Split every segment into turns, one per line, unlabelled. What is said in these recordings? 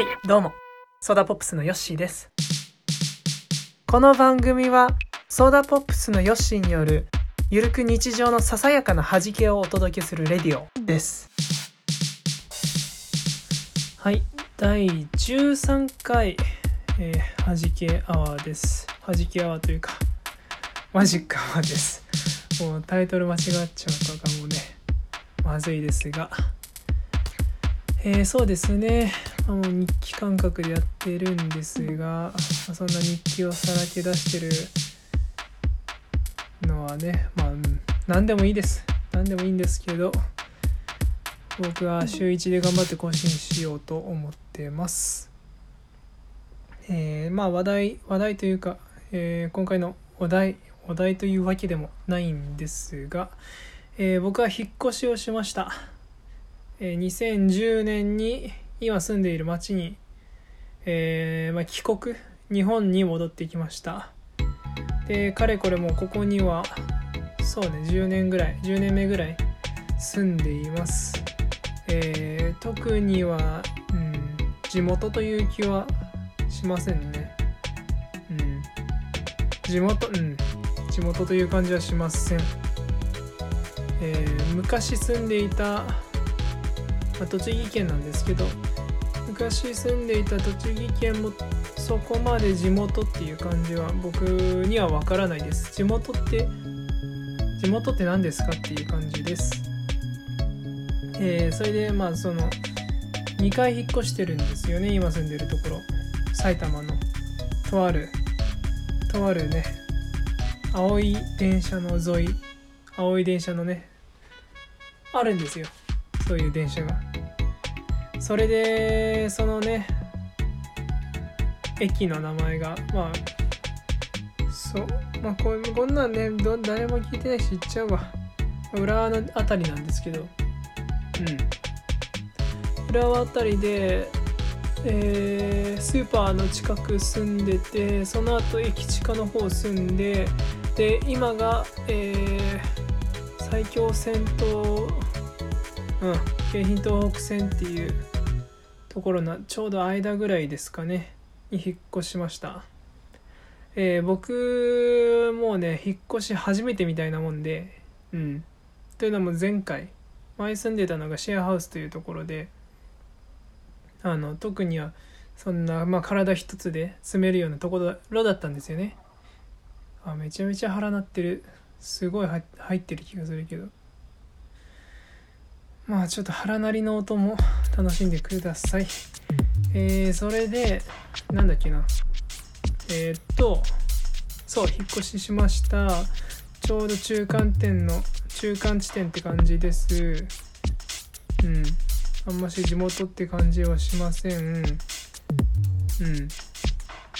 はい、どうも。ソーダポップスのヨッシーです。この番組は、ソーダポップスのヨッシーによる、ゆるく日常のささやかな弾けをお届けするレディオです。はい、第13回、えー、弾けアワーです。弾けアワーというか、マジックアワーです。もうタイトル間違っちゃうとかもね、まずいですが、えー、そうですね、まあ、もう日記感覚でやってるんですが、まあ、そんな日記をさらけ出してるのはねまあ何でもいいです。何でもいいんですけど僕は週1で頑張って更新しようと思ってます。えー、まあ話題話題というか、えー今回のお題お題というわけでもないんですが、えー僕は引っ越しをしました。えー2010年に今住んでいる町に、えーまあ、帰国日本に戻ってきました。でかれこれもここにはそうね10年ぐらい10年目ぐらい住んでいます、えー特には、うん、地元という気はしませんね。うん。地元うん。地元という感じはしません。えー昔住んでいたまあ、栃木県なんですけど昔住んでいた栃木県もそこまで地元っていう感じは僕にはわからないです。地元って地元って何ですかっていう感じです。えーそれでまあその2回引っ越してるんですよね。今住んでるところ。埼玉の。とあるとあるね。青い電車の沿い。青い電車のね。あるんですよ。そういう電車が。それでそのね駅の名前がまあそうまあこんこんなんねど誰も聞いてないし言っちゃうわ。浦和のあたりなんですけど。うん。浦和あたりでえースーパーの近く住んでてその後駅地下の方住んでで今が、えー埼京線とうん、京浜東北線っていうところのちょうど間ぐらいですかねに引っ越しました、えー僕もうね引っ越し初めてみたいなもんでうん。というのも前回前住んでたのがシェアハウスというところであの特にはそんな、まあ、体一つで住めるようなところだったんですよね。あめちゃめちゃ腹鳴ってる。すごい入ってる気がするけど。まあちょっと腹鳴りの音も楽しんでください。えー、それで、なんだっけな。えー、っと、そう、引っ越ししました。ちょうど中間点の、中間地点って感じです。うん。あんまし地元って感じはしません。うん。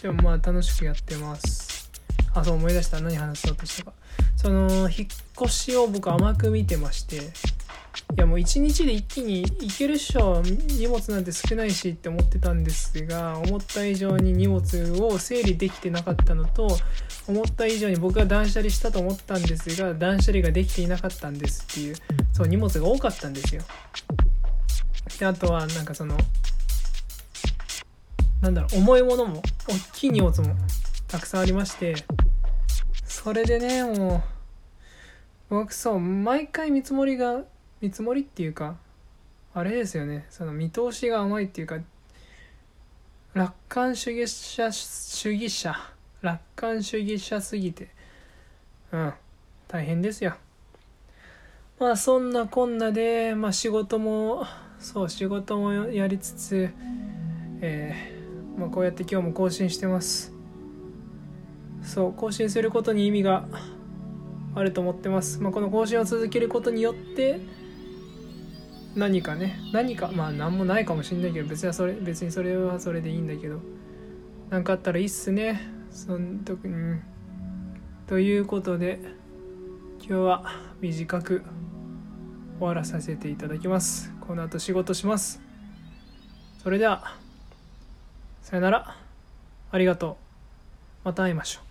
でもまあ楽しくやってます。あ、そう思い出した。何話そうとしたか。その、引っ越しを僕甘く見てまして、いやもう一日で一気に行けるっしょ荷物なんて少ないしって思ってたんですが思った以上に荷物を整理できてなかったのと思った以上に僕が断捨離したと思ったんですが断捨離ができていなかったんですっていうそう荷物が多かったんですよ。であとはなんかそのなんだろう重いものも大きい荷物もたくさんありましてそれでねもう僕そう毎回見積もりが見積もりっていうかあれですよね。その見通しが甘いっていうか楽観主義者主義者楽観主義者すぎて。うん。大変ですよ。まあそんなこんなで、まあ、仕事もそう仕事もやりつつえーまあ、こうやって今日も更新してます。そう更新することに意味があると思ってます、まあ、この更新を続けることによって何かね何かまあ何もないかもしんないけど別にそれ別にそれはそれでいいんだけど何かあったらいいっすね。そん時にということで今日は短く終わらさせていただきます。この後仕事します。それではさよなら。ありがとう。また会いましょう。